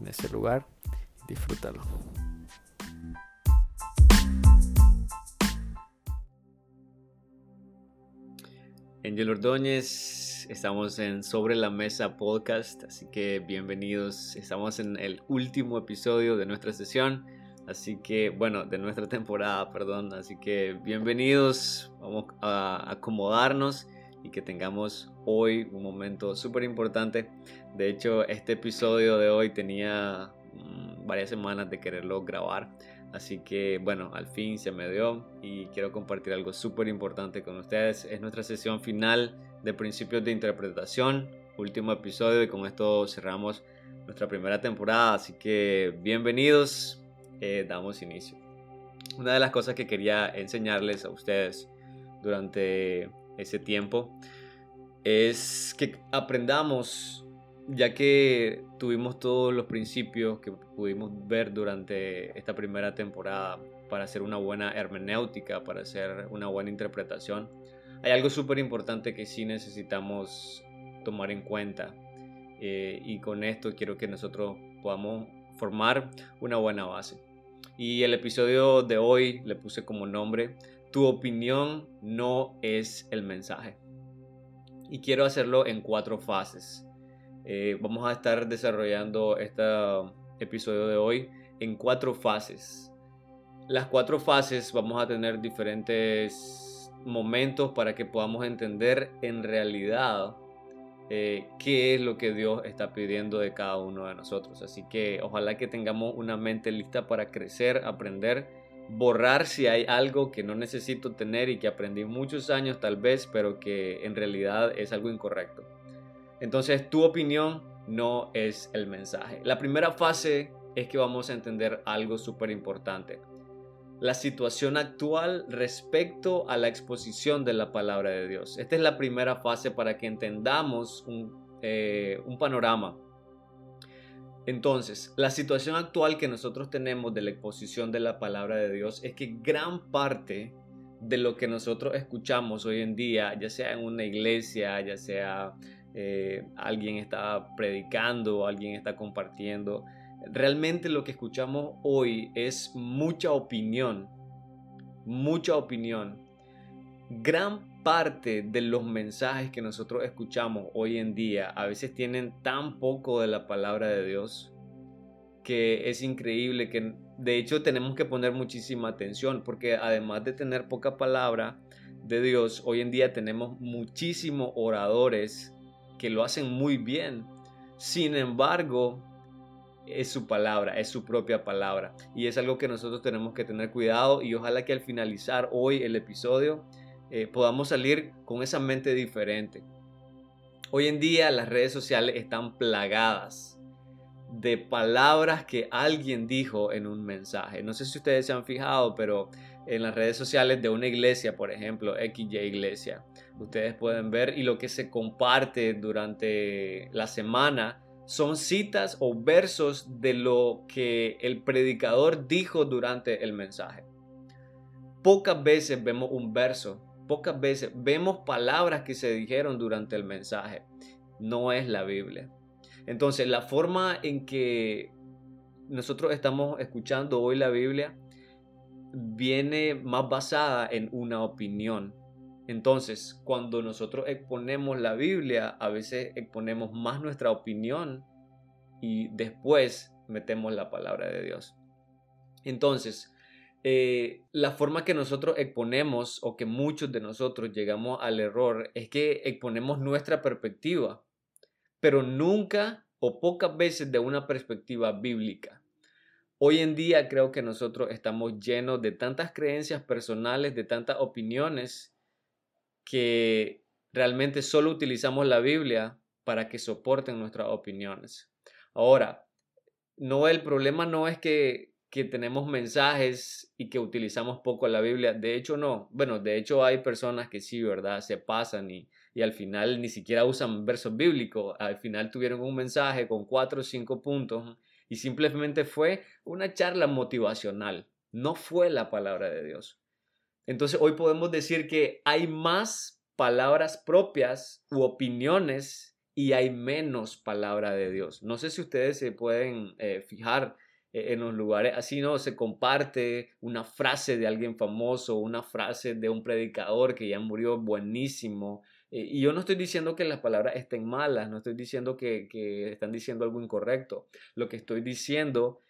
en ese lugar disfrútalo. Angel Ordóñez, estamos en Sobre la Mesa Podcast, así que bienvenidos. Estamos en el último episodio de nuestra sesión, así que, bueno, de nuestra temporada, perdón. Así que bienvenidos, vamos a acomodarnos y que tengamos hoy un momento súper importante. De hecho, este episodio de hoy tenía mm, varias semanas de quererlo grabar. Así que bueno, al fin se me dio y quiero compartir algo súper importante con ustedes. Es nuestra sesión final de principios de interpretación, último episodio y con esto cerramos nuestra primera temporada. Así que bienvenidos, eh, damos inicio. Una de las cosas que quería enseñarles a ustedes durante ese tiempo, es que aprendamos, ya que tuvimos todos los principios que pudimos ver durante esta primera temporada para hacer una buena hermenéutica, para hacer una buena interpretación, hay algo súper importante que sí necesitamos tomar en cuenta. Eh, y con esto quiero que nosotros podamos formar una buena base. Y el episodio de hoy le puse como nombre tu opinión no es el mensaje. Y quiero hacerlo en cuatro fases. Eh, vamos a estar desarrollando este episodio de hoy en cuatro fases. Las cuatro fases vamos a tener diferentes momentos para que podamos entender en realidad eh, qué es lo que Dios está pidiendo de cada uno de nosotros. Así que ojalá que tengamos una mente lista para crecer, aprender borrar si hay algo que no necesito tener y que aprendí muchos años tal vez, pero que en realidad es algo incorrecto. Entonces tu opinión no es el mensaje. La primera fase es que vamos a entender algo súper importante. La situación actual respecto a la exposición de la palabra de Dios. Esta es la primera fase para que entendamos un, eh, un panorama entonces, la situación actual que nosotros tenemos de la exposición de la palabra de Dios es que gran parte de lo que nosotros escuchamos hoy en día, ya sea en una iglesia, ya sea eh, alguien está predicando, alguien está compartiendo, realmente lo que escuchamos hoy es mucha opinión, mucha opinión. Gran parte de los mensajes que nosotros escuchamos hoy en día a veces tienen tan poco de la palabra de Dios que es increíble que de hecho tenemos que poner muchísima atención porque además de tener poca palabra de Dios, hoy en día tenemos muchísimos oradores que lo hacen muy bien. Sin embargo, es su palabra, es su propia palabra. Y es algo que nosotros tenemos que tener cuidado y ojalá que al finalizar hoy el episodio eh, podamos salir con esa mente diferente. Hoy en día las redes sociales están plagadas de palabras que alguien dijo en un mensaje. No sé si ustedes se han fijado, pero en las redes sociales de una iglesia, por ejemplo, XY Iglesia, ustedes pueden ver y lo que se comparte durante la semana son citas o versos de lo que el predicador dijo durante el mensaje. Pocas veces vemos un verso pocas veces vemos palabras que se dijeron durante el mensaje. No es la Biblia. Entonces, la forma en que nosotros estamos escuchando hoy la Biblia viene más basada en una opinión. Entonces, cuando nosotros exponemos la Biblia, a veces exponemos más nuestra opinión y después metemos la palabra de Dios. Entonces, eh, la forma que nosotros exponemos o que muchos de nosotros llegamos al error es que exponemos nuestra perspectiva, pero nunca o pocas veces de una perspectiva bíblica. Hoy en día creo que nosotros estamos llenos de tantas creencias personales, de tantas opiniones, que realmente solo utilizamos la Biblia para que soporten nuestras opiniones. Ahora, no, el problema no es que, que tenemos mensajes y que utilizamos poco la Biblia. De hecho, no. Bueno, de hecho hay personas que sí, ¿verdad? Se pasan y, y al final ni siquiera usan versos bíblicos. Al final tuvieron un mensaje con cuatro o cinco puntos y simplemente fue una charla motivacional. No fue la palabra de Dios. Entonces hoy podemos decir que hay más palabras propias u opiniones y hay menos palabra de Dios. No sé si ustedes se pueden eh, fijar en los lugares así, ¿no? Se comparte una frase de alguien famoso, una frase de un predicador que ya murió buenísimo. Eh, y yo no estoy diciendo que las palabras estén malas, no estoy diciendo que, que están diciendo algo incorrecto. Lo que estoy diciendo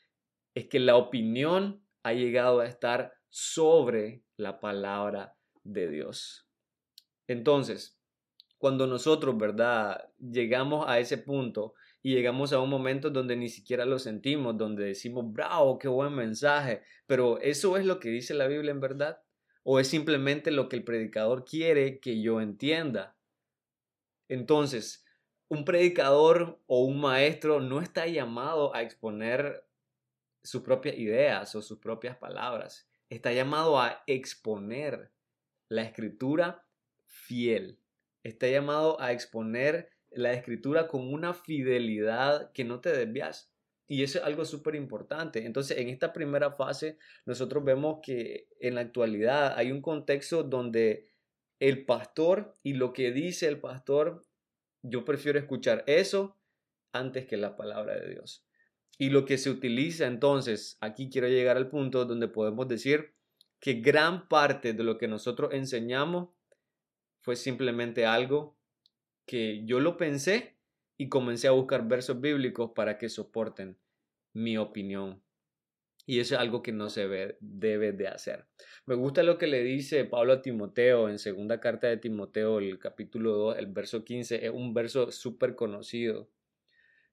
es que la opinión ha llegado a estar sobre la palabra de Dios. Entonces, cuando nosotros, ¿verdad? Llegamos a ese punto y llegamos a un momento donde ni siquiera lo sentimos, donde decimos, bravo, qué buen mensaje, pero ¿eso es lo que dice la Biblia en verdad? ¿O es simplemente lo que el predicador quiere que yo entienda? Entonces, un predicador o un maestro no está llamado a exponer sus propias ideas o sus propias palabras. Está llamado a exponer la escritura fiel. Está llamado a exponer la escritura con una fidelidad que no te desvías. Y eso es algo súper importante. Entonces, en esta primera fase, nosotros vemos que en la actualidad hay un contexto donde el pastor y lo que dice el pastor, yo prefiero escuchar eso antes que la palabra de Dios. Y lo que se utiliza entonces, aquí quiero llegar al punto donde podemos decir que gran parte de lo que nosotros enseñamos fue simplemente algo que yo lo pensé y comencé a buscar versos bíblicos para que soporten mi opinión. Y eso es algo que no se debe de hacer. Me gusta lo que le dice Pablo a Timoteo en segunda carta de Timoteo, el capítulo 2, el verso 15, es un verso súper conocido.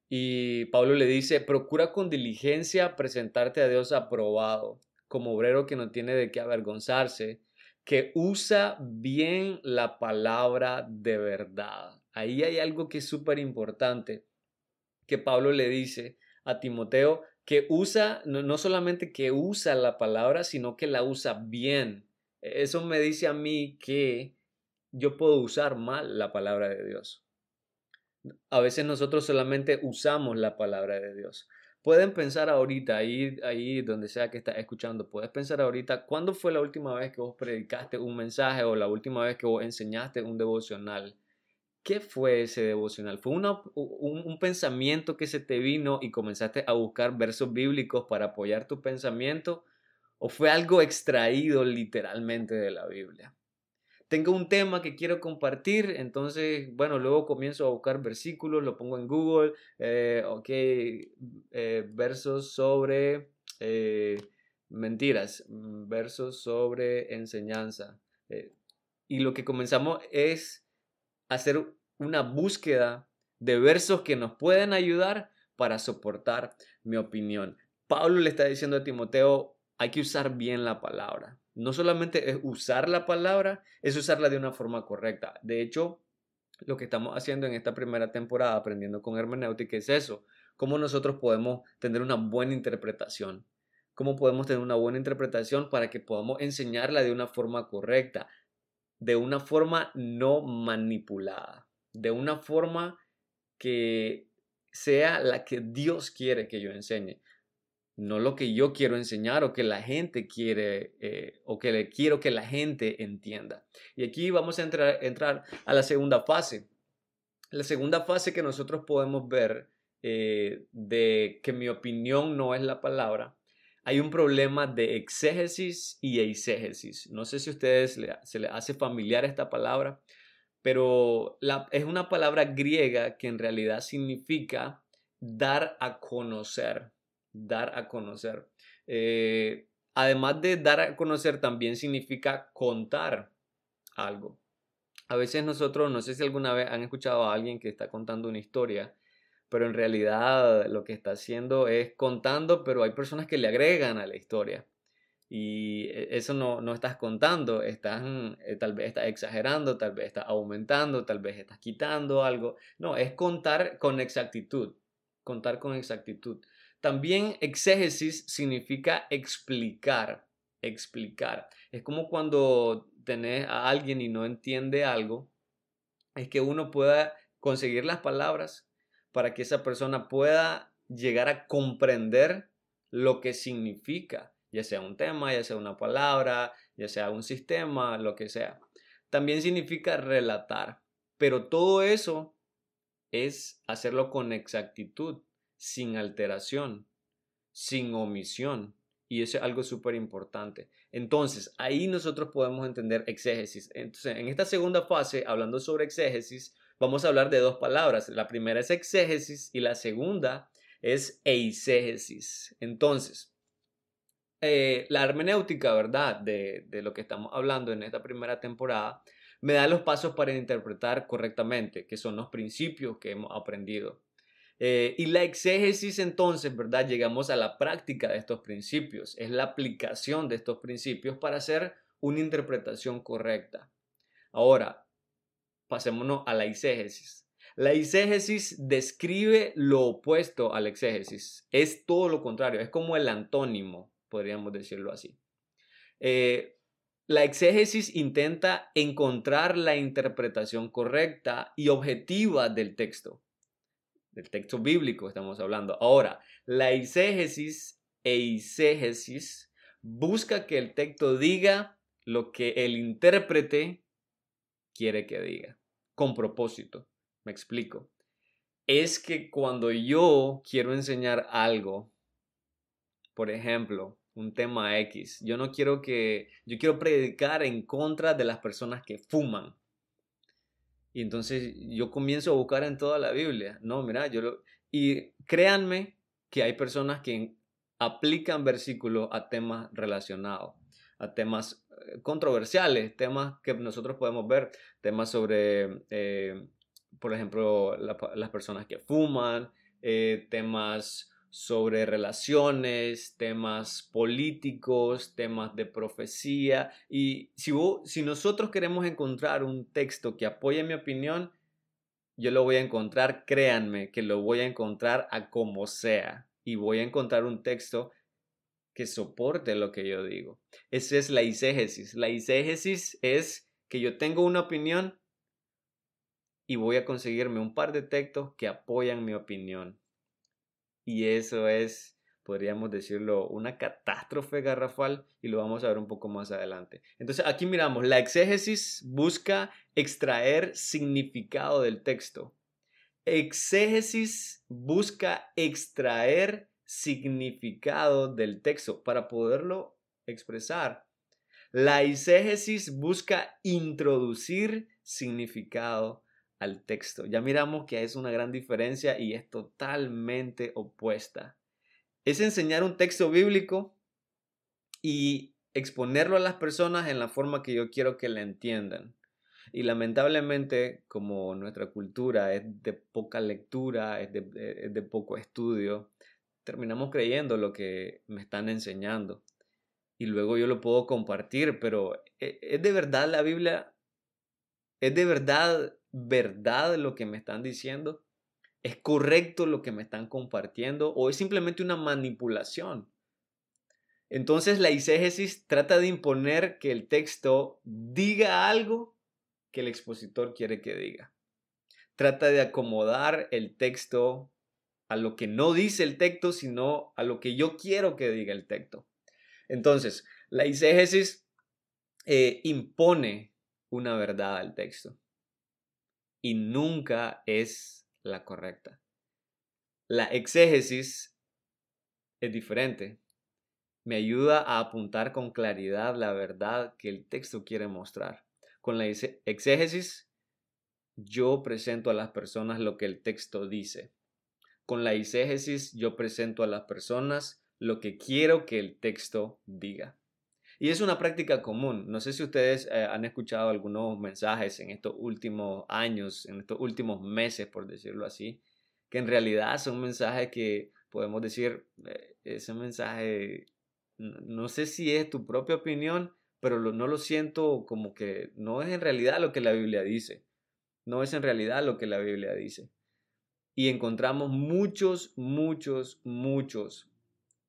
Y Pablo le dice, procura con diligencia presentarte a Dios aprobado, como obrero que no tiene de qué avergonzarse, que usa bien la palabra de verdad. Ahí hay algo que es súper importante, que Pablo le dice a Timoteo, que usa, no, solamente que usa la palabra, sino que la usa bien. Eso me dice a mí que yo puedo usar mal la palabra de Dios. A veces nosotros solamente usamos la palabra de Dios. Pueden pensar ahorita, ahí, ahí donde sea que estás escuchando, puedes pensar ahorita, ¿cuándo fue la última vez que vos predicaste un mensaje o la última vez que vos enseñaste un devocional? ¿Qué fue ese devocional? ¿Fue un, un, pensamiento que se te vino y comenzaste a buscar versos bíblicos para apoyar tu pensamiento? ¿O fue algo extraído literalmente de la Biblia? tengo un tema que quiero compartir, entonces, bueno, luego comienzo a buscar versículos, lo pongo en Google, eh, ok, eh, versos sobre eh, mentiras, mm, versos sobre enseñanza. y lo que comenzamos es hacer una búsqueda de versos que nos pueden ayudar para soportar mi opinión. Pablo le está diciendo a Timoteo, hay que usar bien la palabra. No solamente es usar la palabra, es usarla de una forma correcta. De hecho, lo que estamos haciendo en esta primera temporada, aprendiendo con hermenéutica, es eso. Cómo nosotros podemos tener una buena interpretación. Cómo podemos tener una buena interpretación para que podamos enseñarla de una forma correcta, de una forma no manipulada, de una forma que sea la que Dios quiere que yo enseñe no lo que yo quiero enseñar o que la gente quiere eh, o que le quiero que la gente entienda. Y aquí vamos a entrar, a la segunda fase. La segunda fase que nosotros podemos ver eh, de que mi opinión no es la palabra, hay un problema de exégesis y eisegesis. No sé si a ustedes se les hace familiar esta palabra, pero es una palabra griega que en realidad significa dar a conocer dar a conocer. Eh, además de dar a conocer, también significa contar algo. A veces nosotros, no sé si alguna vez han escuchado a alguien que está contando una historia, pero en realidad lo que está haciendo es contando, pero hay personas que le agregan a la historia. Y e, eso no, no estás contando, estás, eh, tal vez estás exagerando, tal vez estás aumentando, tal vez estás quitando algo. No, es contar con exactitud, contar con exactitud. También exégesis significa explicar, explicar. Es como cuando tenés a alguien y no entiende algo, es que uno pueda conseguir las palabras para que esa persona pueda llegar a comprender lo que significa, ya sea un tema, ya sea una palabra, ya sea un sistema, lo que sea. También significa relatar, pero todo eso es hacerlo con exactitud, sin alteración, sin omisión. Y eso es algo súper importante. Entonces, ahí nosotros podemos entender exégesis. Entonces, en esta segunda fase, hablando sobre exégesis, vamos a hablar de dos palabras. La primera es exégesis y la segunda es eisegesis. Entonces, eh, la hermenéutica, ¿verdad? De, lo que estamos hablando en esta primera temporada, me da los pasos para interpretar correctamente, que son los principios que hemos aprendido. Eh, y la exégesis entonces, ¿verdad? Llegamos a la práctica de estos principios, es la aplicación de estos principios para hacer una interpretación correcta. Ahora, pasémonos a la exégesis. La exégesis describe lo opuesto a la exégesis, es todo lo contrario, es como el antónimo, podríamos decirlo así. Eh, la exégesis intenta encontrar la interpretación correcta y objetiva del texto del texto bíblico estamos hablando. Ahora, la eisegesis e eisegesis busca que el texto diga lo que el intérprete quiere que diga, con propósito. Me explico. Es que cuando yo quiero enseñar algo, por ejemplo, un tema X, yo no quiero que, yo quiero predicar en contra de las personas que fuman. Y entonces yo comienzo a buscar en toda la Biblia. No, mira, yo lo... Y créanme que hay personas que aplican versículos a temas relacionados, a temas controversiales, temas que nosotros podemos ver, temas sobre, eh, por ejemplo, las personas que fuman, eh, temas sobre relaciones, temas políticos, temas de profecía. Y si, si nosotros queremos encontrar un texto que apoye mi opinión, yo lo voy a encontrar, créanme, que lo voy a encontrar a como sea. Y voy a encontrar un texto que soporte lo que yo digo. Esa es la iségesis. La iségesis es que yo tengo una opinión y voy a conseguirme un par de textos que apoyan mi opinión. Y eso es, podríamos decirlo, una catástrofe garrafal y lo vamos a ver un poco más adelante. Entonces aquí miramos, la exégesis busca extraer significado del texto. Exégesis busca extraer significado del texto para poderlo expresar. La exégesis busca introducir significado al texto. Ya miramos que es una gran diferencia y es totalmente opuesta. Es enseñar un texto bíblico y exponerlo a las personas en la forma que yo quiero que le entiendan. Y lamentablemente, como nuestra cultura es de poca lectura, es de, de poco estudio, terminamos creyendo lo que me están enseñando. Y luego yo lo puedo compartir, pero ¿e, ¿es de verdad la Biblia? ¿Es de verdad verdad lo que me están diciendo? ¿Es correcto lo que me están compartiendo? ¿O es simplemente una manipulación? Entonces la iségesis trata de imponer que el texto diga algo que el expositor quiere que diga. Trata de acomodar el texto a lo que no dice el texto, sino a lo que yo quiero que diga el texto. Entonces, la iségesis eh, impone una verdad al texto y nunca es la correcta. La exégesis es diferente. Me ayuda a apuntar con claridad la verdad que el texto quiere mostrar. Con la exégesis, yo presento a las personas lo que el texto dice. Con la exégesis, yo presento a las personas lo que quiero que el texto diga. Y es una práctica común. No sé si ustedes eh, han escuchado algunos mensajes en estos últimos años, en estos últimos meses, por decirlo así, que en realidad son mensajes que podemos decir, eh, ese mensaje, no sé si es tu propia opinión, pero no lo siento como que no es en realidad lo que la Biblia dice. No es en realidad lo que la Biblia dice. Y encontramos muchos, muchos, muchos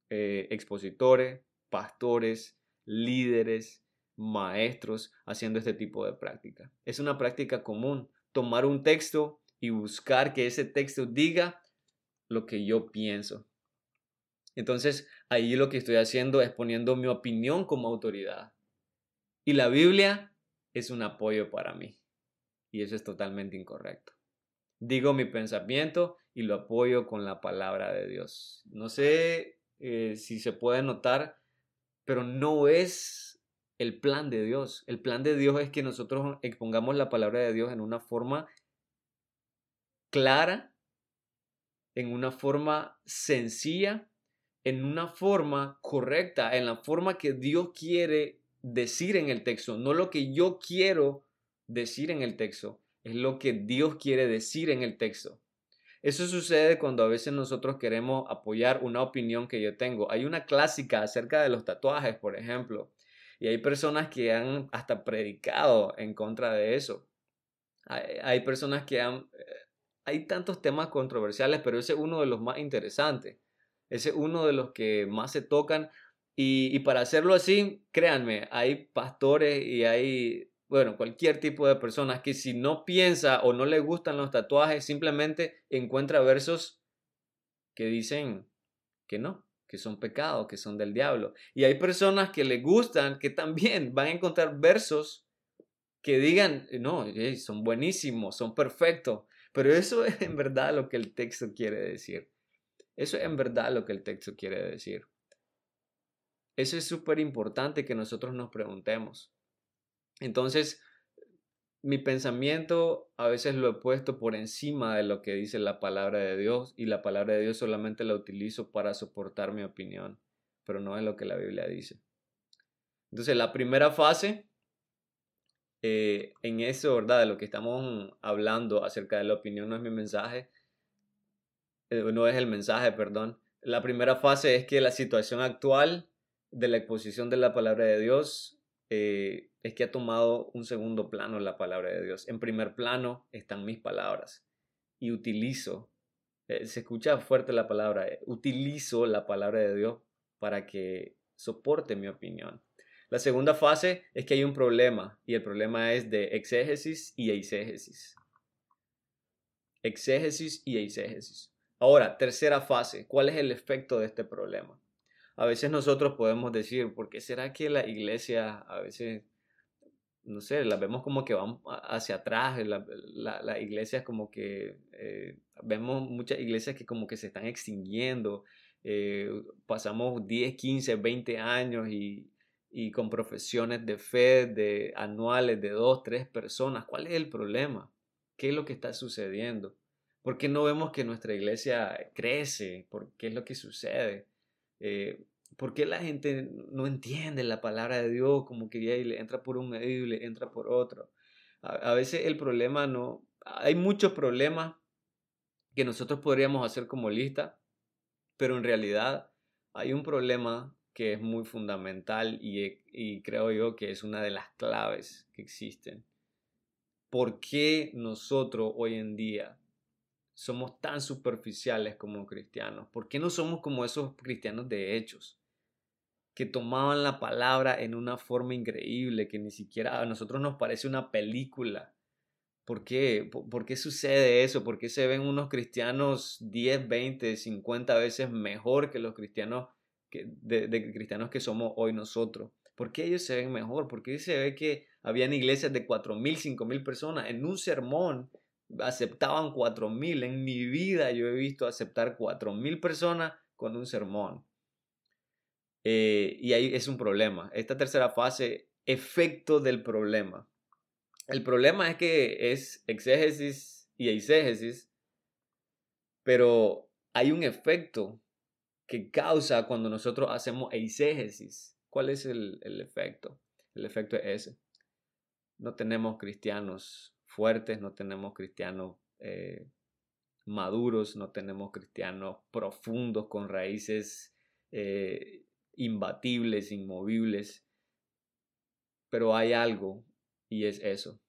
eh, expositores, pastores, líderes, maestros haciendo este tipo de práctica. Es una práctica común, tomar un texto y buscar que ese texto diga lo que yo pienso. Entonces, ahí lo que estoy haciendo es poniendo mi opinión como autoridad. Y la Biblia es un apoyo para mí. Y eso es totalmente incorrecto. Digo mi pensamiento y lo apoyo con la palabra de Dios. No sé eh, si se puede notar, pero no es el plan de Dios. El plan de Dios es que nosotros expongamos la palabra de Dios en una forma clara, en una forma sencilla, en una forma correcta, en la forma que Dios quiere decir en el texto, no lo que yo quiero decir en el texto, es lo que Dios quiere decir en el texto. Eso sucede cuando a veces nosotros queremos apoyar una opinión que yo tengo. Hay una clásica acerca de los tatuajes, por ejemplo, y hay personas que han hasta predicado en contra de eso. Hay, personas que han... Eh, hay tantos temas controversiales, pero ese es uno de los más interesantes. Ese es uno de los que más se tocan. Y, y para hacerlo así, créanme, hay pastores y hay bueno, cualquier tipo de personas que si no piensa o no le gustan los tatuajes, simplemente encuentra versos que dicen que no, que son pecados, que son del diablo. Y hay personas que le gustan, que también van a encontrar versos que digan, no, son buenísimos, son perfectos. Pero eso es en verdad lo que el texto quiere decir. Eso es en verdad lo que el texto quiere decir. Eso es súper importante que nosotros nos preguntemos. Entonces, mi pensamiento a veces lo he puesto por encima de lo que dice la palabra de Dios y la palabra de Dios solamente la utilizo para soportar mi opinión, pero no es lo que la Biblia dice. Entonces, la primera fase, eh, en eso, ¿verdad? De lo que estamos hablando acerca de la opinión no es mi mensaje, eh, no es el mensaje, perdón. La primera fase es que la situación actual de la exposición de la palabra de Dios eh, es que ha tomado un segundo plano la palabra de Dios. En primer plano están mis palabras y utilizo, eh, se escucha fuerte la palabra, eh, utilizo la palabra de Dios para que soporte mi opinión. La segunda fase es que hay un problema y el problema es de exégesis y eisegesis. Exégesis y eisegesis. Ahora, tercera fase, ¿cuál es el efecto de este problema? A veces nosotros podemos decir, ¿por qué será que la iglesia a veces no sé, las vemos como que van hacia atrás, la, la, iglesia es como que, eh, vemos muchas iglesias que como que se están extinguiendo, eh, pasamos 10, 15, 20 años y, y, con profesiones de fe de anuales de dos, tres personas, ¿cuál es el problema? ¿Qué es lo que está sucediendo? ¿Por qué no vemos que nuestra iglesia crece? ¿Por qué es lo que sucede? Eh, ¿Por qué la gente no entiende la palabra de Dios como que y le entra por un medio y le entra por otro? A, veces el problema no... Hay muchos problemas que nosotros podríamos hacer como lista, pero en realidad hay un problema que es muy fundamental y, y creo yo que es una de las claves que existen. ¿Por qué nosotros hoy en día somos tan superficiales como cristianos? ¿Por qué no somos como esos cristianos de hechos? que tomaban la palabra en una forma increíble, que ni siquiera a nosotros nos parece una película. ¿Por qué? ¿Por, qué sucede eso? ¿Por qué se ven unos cristianos 10, 20, 50 veces mejor que los cristianos que, de, cristianos que somos hoy nosotros? ¿Por qué ellos se ven mejor? ¿Por qué se ve que habían iglesias de 4.000, 5.000 personas? En un sermón aceptaban 4.000. En mi vida yo he visto aceptar 4.000 personas con un sermón. Eh, y ahí es un problema. Esta tercera fase, efecto del problema. El problema es que es exégesis y eisegesis, pero hay un efecto que causa cuando nosotros hacemos eisegesis. ¿Cuál es el, efecto? El efecto es ese. No tenemos cristianos fuertes, no tenemos cristianos eh, maduros, no tenemos cristianos profundos con raíces eh, imbatibles, inmovibles. Pero hay algo y es eso,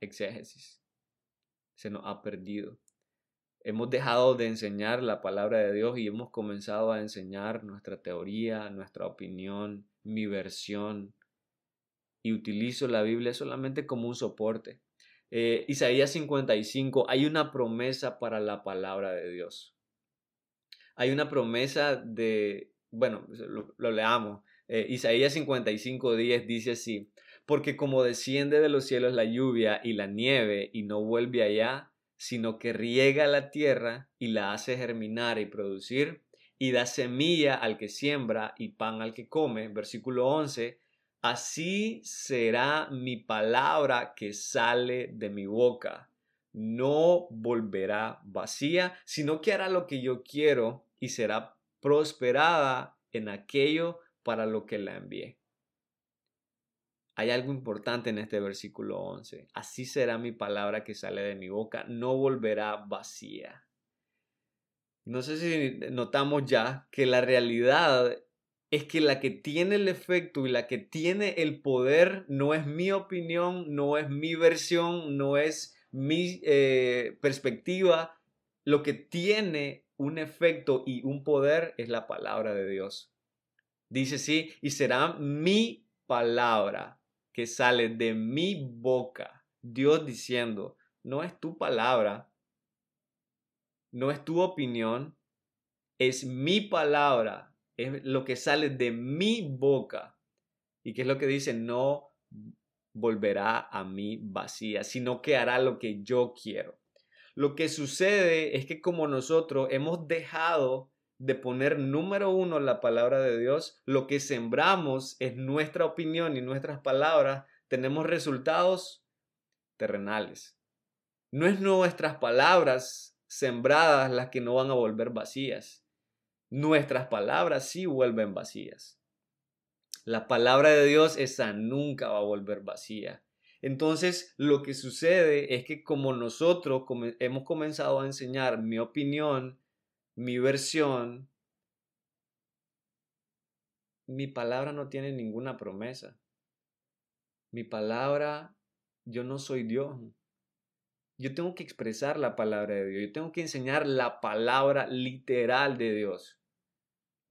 exégesis. Se nos ha perdido. hemos dejado de enseñar la palabra de Dios y hemos comenzado a enseñar nuestra teoría, nuestra opinión, mi versión. Y utilizo la Biblia solamente como un soporte. Eh, Isaías 55, hay una promesa para la palabra de Dios. Hay una promesa de, bueno, lo, leamos. Eh, Isaías 55, 10 dice así, porque como desciende de los cielos la lluvia y la nieve y no vuelve allá, sino que riega la tierra y la hace germinar y producir, y da semilla al que siembra y pan al que come. Versículo 11, así será mi palabra que sale de mi boca. No volverá vacía, sino que hará lo que yo quiero y será prosperada en aquello para lo que la envié. Hay algo importante en este versículo 11. Así será mi palabra que sale de mi boca, no volverá vacía. No sé si notamos ya que la realidad es que la que tiene el efecto y la que tiene el poder no es mi opinión, no es mi versión, no es mi eh, perspectiva. Lo que tiene un efecto y un poder es la palabra de Dios. Dice sí, y será mi palabra que sale de mi boca, Dios diciendo, no es tu palabra, no es tu opinión, es mi palabra, es lo que sale de mi boca. ¿Y qué es lo que dice? No volverá a mí vacía, sino que hará lo que yo quiero. Lo que sucede es que como nosotros hemos dejado de poner número uno la palabra de Dios, lo que sembramos es nuestra opinión y nuestras palabras, tenemos resultados terrenales. No es nuestras palabras sembradas las que no van a volver vacías. Nuestras palabras sí vuelven vacías. La palabra de Dios esa nunca va a volver vacía. Entonces, lo que sucede es que como nosotros hemos comenzado a enseñar mi opinión, mi versión, mi palabra no tiene ninguna promesa. Mi palabra, yo no soy Dios. Yo tengo que expresar la palabra de Dios. Yo tengo que enseñar la palabra literal de Dios.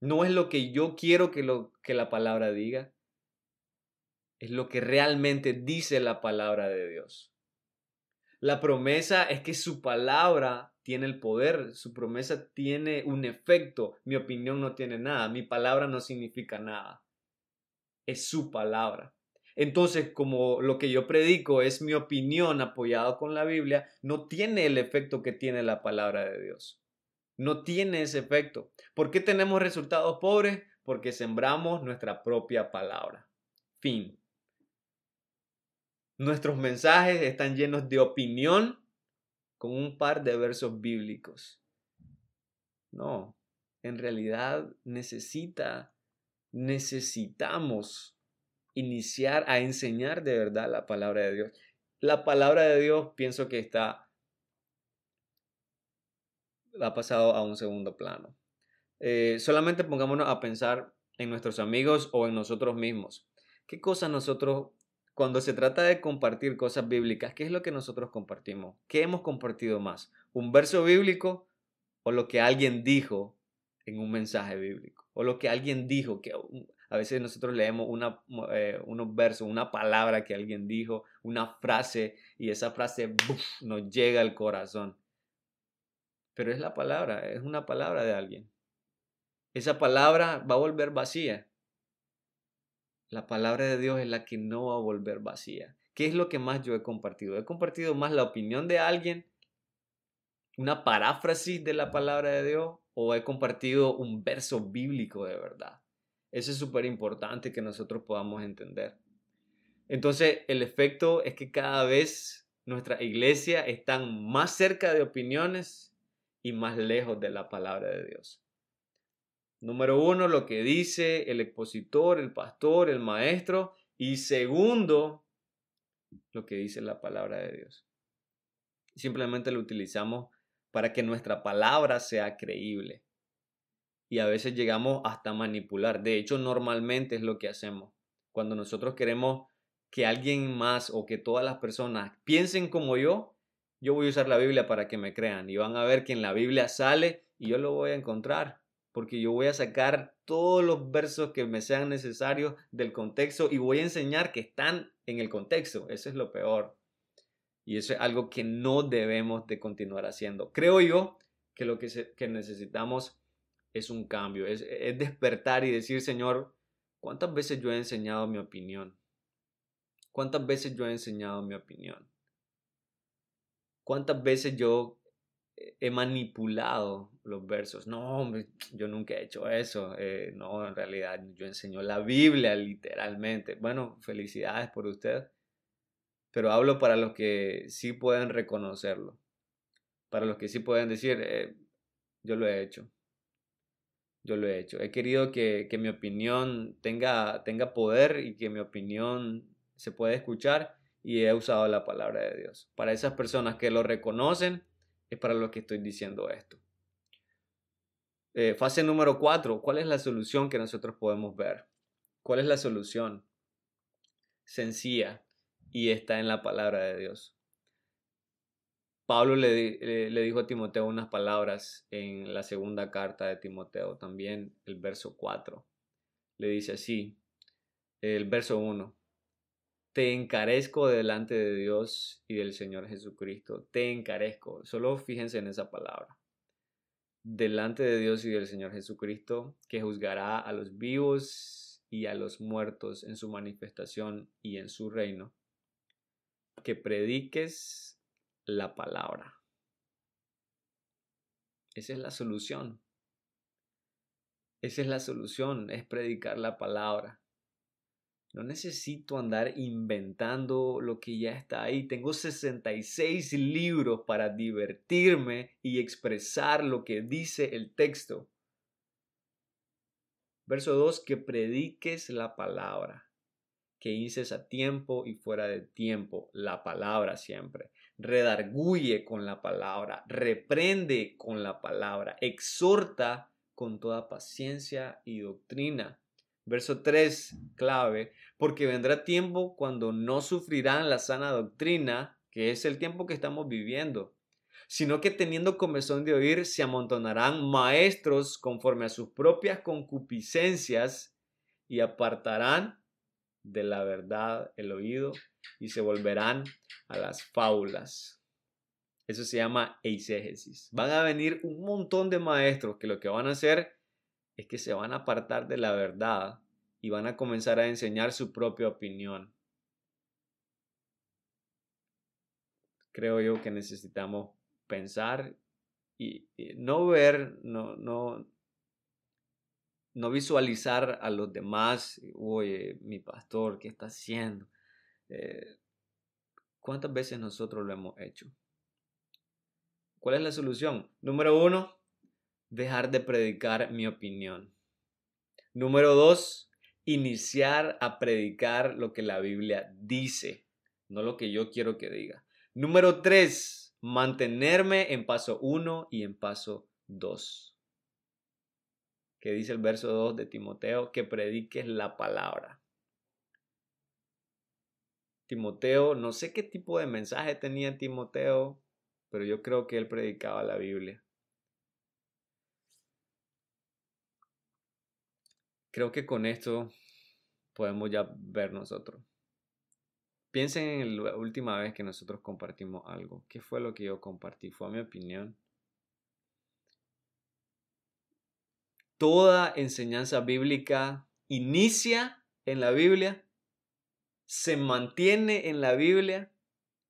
No es lo que yo quiero que, lo, que la palabra diga. Es lo que realmente dice la palabra de Dios. La promesa es que su palabra tiene el poder, su promesa tiene un efecto, mi opinión no tiene nada, mi palabra no significa nada. Es su palabra. Entonces, como lo que yo predico es mi opinión apoyado con la Biblia, no tiene el efecto que tiene la palabra de Dios. No tiene ese efecto. ¿Por qué tenemos resultados pobres? Porque sembramos nuestra propia palabra. Fin. Nuestros mensajes están llenos de opinión con un par de versos bíblicos. No, en realidad necesita, necesitamos iniciar a enseñar de verdad la palabra de Dios. La palabra de Dios pienso que está, ha pasado a un segundo plano. Eh, solamente pongámonos a pensar en nuestros amigos o en nosotros mismos. ¿Qué cosas nosotros cuando se trata de compartir cosas bíblicas, ¿qué es lo que nosotros compartimos? ¿Qué hemos compartido más? ¿Un verso bíblico o lo que alguien dijo en un mensaje bíblico? O lo que alguien dijo, que a veces nosotros leemos una, eh, unos versos, una palabra que alguien dijo, una frase, y esa frase nos llega al corazón. Pero es la palabra, es una palabra de alguien. Esa palabra va a volver vacía la palabra de Dios es la que no va a volver vacía. ¿Qué es lo que más yo he compartido? He compartido más la opinión de alguien, una paráfrasis de la palabra de Dios, o he compartido un verso bíblico de verdad. Eso es súper importante que nosotros podamos entender. Entonces, el efecto es que cada vez nuestra iglesia está más cerca de opiniones y más lejos de la palabra de Dios. Número uno, lo que dice el expositor, el pastor, el maestro. Y segundo, lo que dice la palabra de Dios. Simplemente lo utilizamos para que nuestra palabra sea creíble. Y a veces llegamos hasta manipular. De hecho, normalmente es lo que hacemos. Cuando nosotros queremos que alguien más o que todas las personas piensen como yo, yo voy a usar la Biblia para que me crean y van a ver que en la Biblia sale y yo lo voy a encontrar porque yo voy a sacar todos los versos que me sean necesarios del contexto y voy a enseñar que están en el contexto. Eso es lo peor. Y eso es algo que no debemos de continuar haciendo. Creo yo que lo que, que necesitamos es un cambio, es, es despertar y decir, Señor, ¿cuántas veces yo he enseñado mi opinión? ¿Cuántas veces yo he enseñado mi opinión? ¿Cuántas veces yo he manipulado los versos. No, yo nunca he hecho eso. Eh, no, en realidad yo enseño la Biblia literalmente. Bueno, felicidades por usted. Pero hablo para los que sí pueden reconocerlo. Para los que sí pueden decir, eh, yo lo he hecho. Yo lo he hecho. He querido que, que mi opinión tenga, tenga poder y que mi opinión se pueda escuchar y he usado la palabra de Dios. Para esas personas que lo reconocen, es para lo que estoy diciendo esto. Eh, fase número cuatro, ¿cuál es la solución que nosotros podemos ver? ¿Cuál es la solución? Sencilla y está en la palabra de Dios. Pablo le, le, dijo a Timoteo unas palabras en la segunda carta de Timoteo, también el verso 4. Le dice así, el verso 1, te encarezco delante de Dios y del Señor Jesucristo. Te encarezco. Solo fíjense en esa palabra. Delante de Dios y del Señor Jesucristo, que juzgará a los vivos y a los muertos en su manifestación y en su reino. Que prediques la palabra. Esa es la solución. Esa es la solución, es predicar la palabra. No necesito andar inventando lo que ya está ahí. Tengo 66 libros para divertirme y expresar lo que dice el texto. Verso 2, que prediques la palabra, que hices a tiempo y fuera de tiempo la palabra siempre. Redarguye con la palabra, reprende con la palabra, exhorta con toda paciencia y doctrina. Verso 3, clave, porque vendrá tiempo cuando no sufrirán la sana doctrina, que es el tiempo que estamos viviendo, sino que teniendo comezón de oír, se amontonarán maestros conforme a sus propias concupiscencias y apartarán de la verdad el oído y se volverán a las fábulas. Eso se llama eisegesis. Van a venir un montón de maestros que lo que van a hacer es que se van a apartar de la verdad y van a comenzar a enseñar su propia opinión. Creo yo que necesitamos pensar y, no ver, no, no, no visualizar a los demás, oye, mi pastor, ¿qué está haciendo? Eh, ¿Cuántas veces nosotros lo hemos hecho? ¿Cuál es la solución? Número uno, dejar de predicar mi opinión. Número dos, iniciar a predicar lo que la Biblia dice, no lo que yo quiero que diga. Número tres, mantenerme en paso uno y en paso dos. Que dice el verso 2 de Timoteo, que prediques la palabra. Timoteo, no sé qué tipo de mensaje tenía Timoteo, pero yo creo que él predicaba la Biblia. Creo que con esto podemos ya ver nosotros. Piensen en la última vez que nosotros compartimos algo. ¿Qué fue lo que yo compartí? Fue mi opinión. Toda enseñanza bíblica inicia en la Biblia, se mantiene en la Biblia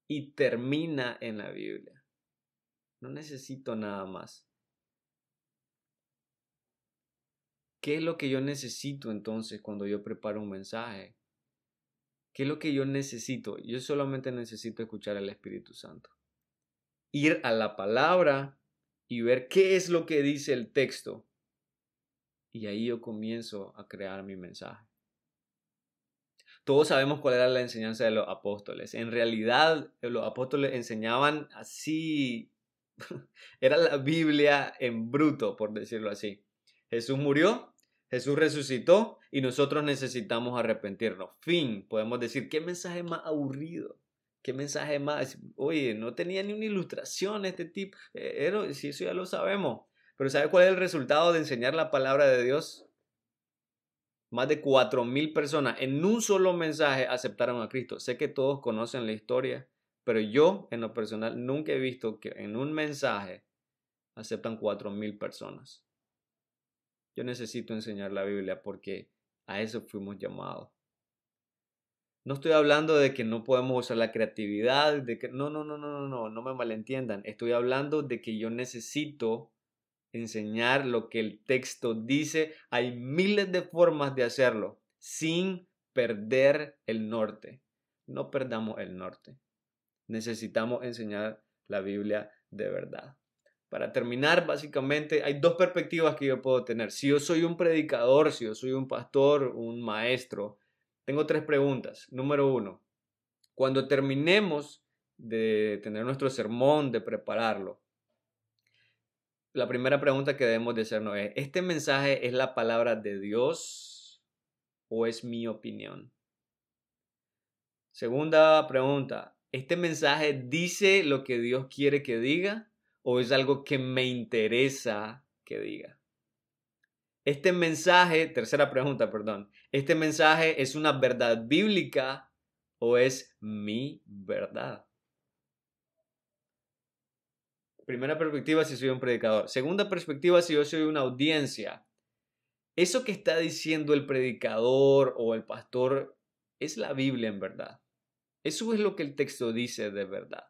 y termina en la Biblia. No necesito nada más. ¿Qué es lo que yo necesito entonces cuando yo preparo un mensaje? ¿Qué es lo que yo necesito? Yo solamente necesito escuchar al Espíritu Santo. Ir a la palabra y ver qué es lo que dice el texto. Y ahí yo comienzo a crear mi mensaje. Todos sabemos cuál era la enseñanza de los apóstoles. En realidad, los apóstoles enseñaban así. era la Biblia en bruto, por decirlo así. Jesús murió, Jesús resucitó y nosotros necesitamos arrepentirnos. Fin, podemos decir, ¿qué mensaje más aburrido? ¿Qué mensaje más? Oye, no tenía ni una ilustración este tipo. Eh, si eso ya lo sabemos. Pero ¿sabe cuál es el resultado de enseñar la palabra de Dios? Más de cuatro mil personas en un solo mensaje aceptaron a Cristo. Sé que todos conocen la historia, pero yo en lo personal nunca he visto que en un mensaje aceptan cuatro mil personas. Yo necesito enseñar la Biblia porque a eso fuimos llamados. No estoy hablando de que no podemos usar la creatividad, de que no, no, no, no, no, no, no me malentiendan. Estoy hablando de que yo necesito enseñar lo que el texto dice. Hay miles de formas de hacerlo sin perder el norte. No perdamos el norte. Necesitamos enseñar la Biblia de verdad. Para terminar, básicamente hay dos perspectivas que yo puedo tener. Si yo soy un predicador, si yo soy un pastor, un maestro, tengo tres preguntas. Número uno, cuando terminemos de tener nuestro sermón, de prepararlo, la primera pregunta que debemos de hacernos es, ¿este mensaje es la palabra de Dios o es mi opinión? Segunda pregunta, ¿este mensaje dice lo que Dios quiere que diga o es algo que me interesa que diga? Este mensaje, tercera pregunta, perdón, ¿este mensaje es una verdad bíblica o es mi verdad? Primera perspectiva si soy un predicador. Segunda perspectiva si yo soy una audiencia. Eso que está diciendo el predicador o el pastor es la Biblia en verdad. Eso es lo que el texto dice de verdad.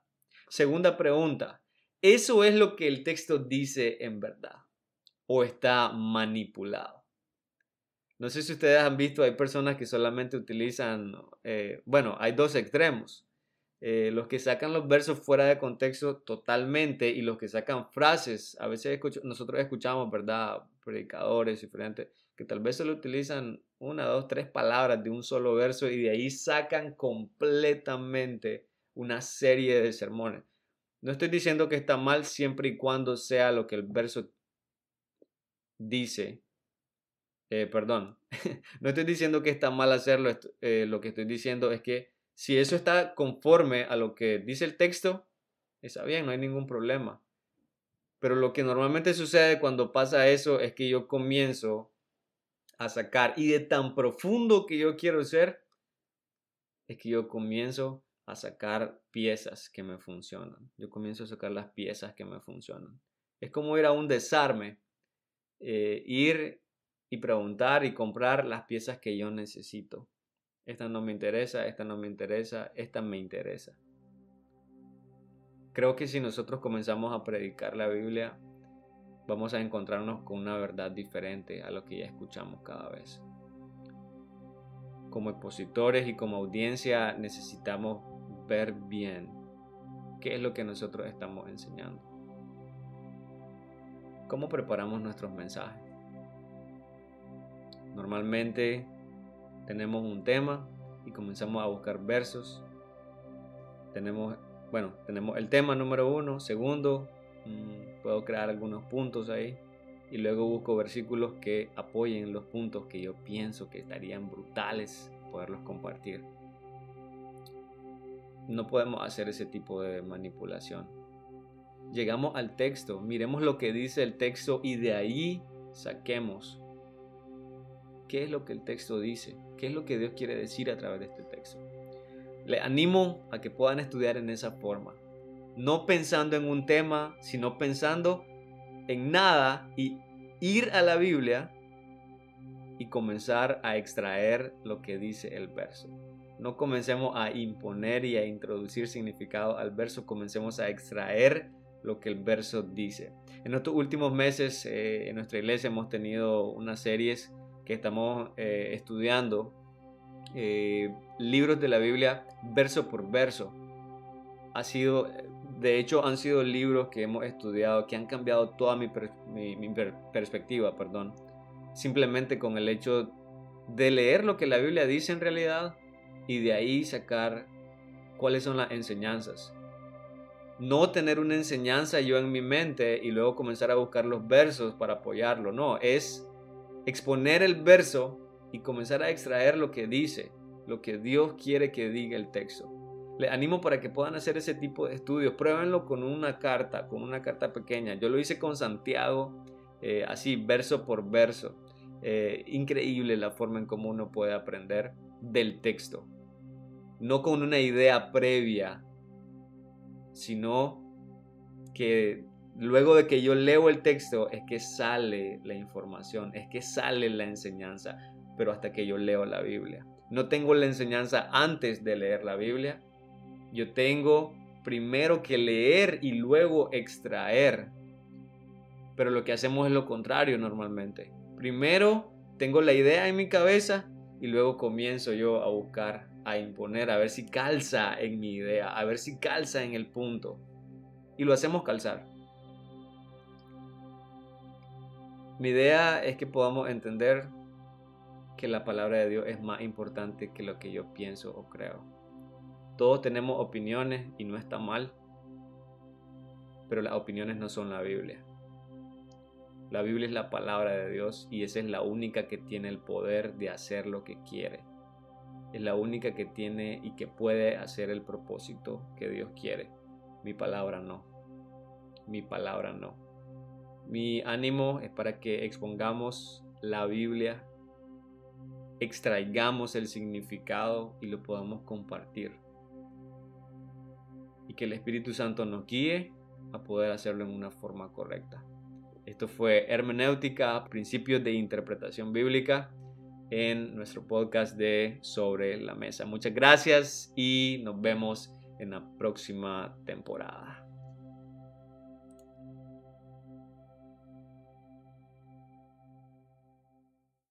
Segunda pregunta. Eso es lo que el texto dice en verdad o está manipulado. No sé si ustedes han visto, hay personas que solamente utilizan, eh, bueno, hay dos extremos. Eh, los que sacan los versos fuera de contexto totalmente y los que sacan frases. A veces nosotros escuchamos, ¿verdad? Predicadores diferentes que tal vez solo utilizan una, dos, tres palabras de un solo verso y de ahí sacan completamente una serie de sermones. No estoy diciendo que está mal siempre y cuando sea lo que el verso dice, eh, perdón, no estoy diciendo que está mal hacerlo, eh, lo que estoy diciendo es que si eso está conforme a lo que dice el texto, está bien, no hay ningún problema. Pero lo que normalmente sucede cuando pasa eso es que yo comienzo a sacar, y de tan profundo que yo quiero ser, es que yo comienzo a sacar piezas que me funcionan. Yo comienzo a sacar las piezas que me funcionan. Es como ir a un desarme eh, ir y preguntar y comprar las piezas que yo necesito. Esta no me interesa, esta no me interesa, esta me interesa. Creo que si nosotros comenzamos a predicar la Biblia, vamos a encontrarnos con una verdad diferente a lo que ya escuchamos cada vez. Como expositores y como audiencia necesitamos ver bien qué es lo que nosotros estamos enseñando. ¿Cómo preparamos nuestros mensajes? Normalmente tenemos un tema y comenzamos a buscar versos. Tenemos, bueno, tenemos el tema número uno. Segundo, mm, puedo crear algunos puntos ahí. Y luego busco versículos que apoyen los puntos que yo pienso que estarían brutales poderlos compartir. No podemos hacer ese tipo de manipulación llegamos al texto, miremos lo que dice el texto y de ahí saquemos qué es lo que el texto dice, qué es lo que Dios quiere decir a través de este texto. Le animo a que puedan estudiar en esa forma, no pensando en un tema, sino pensando en nada y ir a la Biblia y comenzar a extraer lo que dice el verso. No comencemos a imponer y a introducir significado al verso, comencemos a extraer lo que el verso dice. En estos últimos meses eh, en nuestra iglesia hemos tenido unas series que estamos eh, estudiando eh, libros de la Biblia verso por verso. Ha sido, de hecho, han sido libros que hemos estudiado que han cambiado toda mi, perspectiva, perdón. Simplemente con el hecho de leer lo que la Biblia dice en realidad y de ahí sacar cuáles son las enseñanzas no tener una enseñanza yo en mi mente y luego comenzar a buscar los versos para apoyarlo. No, es exponer el verso y comenzar a extraer lo que dice, lo que Dios quiere que diga el texto. Les animo para que puedan hacer ese tipo de estudios. Pruébenlo con una carta, con una carta pequeña. Yo lo hice con Santiago, eh, así, verso por verso. Eh, increíble la forma en cómo uno puede aprender del texto. No con una idea previa, sino que luego de que yo leo el texto es que sale la información, es que sale la enseñanza, pero hasta que yo leo la Biblia. No tengo la enseñanza antes de leer la Biblia. Yo tengo primero que leer y luego extraer. Pero lo que hacemos es lo contrario normalmente. Primero tengo la idea en mi cabeza y luego comienzo yo a buscar, a imponer, a ver si calza en mi idea, a ver si calza en el punto. Y lo hacemos calzar. Mi idea es que podamos entender que la palabra de Dios es más importante que lo que yo pienso o creo. Todos tenemos opiniones y no está mal, pero las opiniones no son la Biblia. La Biblia es la palabra de Dios y esa es la única que tiene el poder de hacer lo que quiere. Es la única que tiene y que puede hacer el propósito que Dios quiere. Mi palabra no. Mi palabra no. Mi ánimo es para que expongamos la Biblia, extraigamos el significado y lo podamos compartir. Y que el Espíritu Santo nos guíe a poder hacerlo en una forma correcta. Esto fue Hermenéutica, principios de interpretación bíblica en nuestro podcast de Sobre la Mesa. Muchas gracias y nos vemos en la próxima temporada.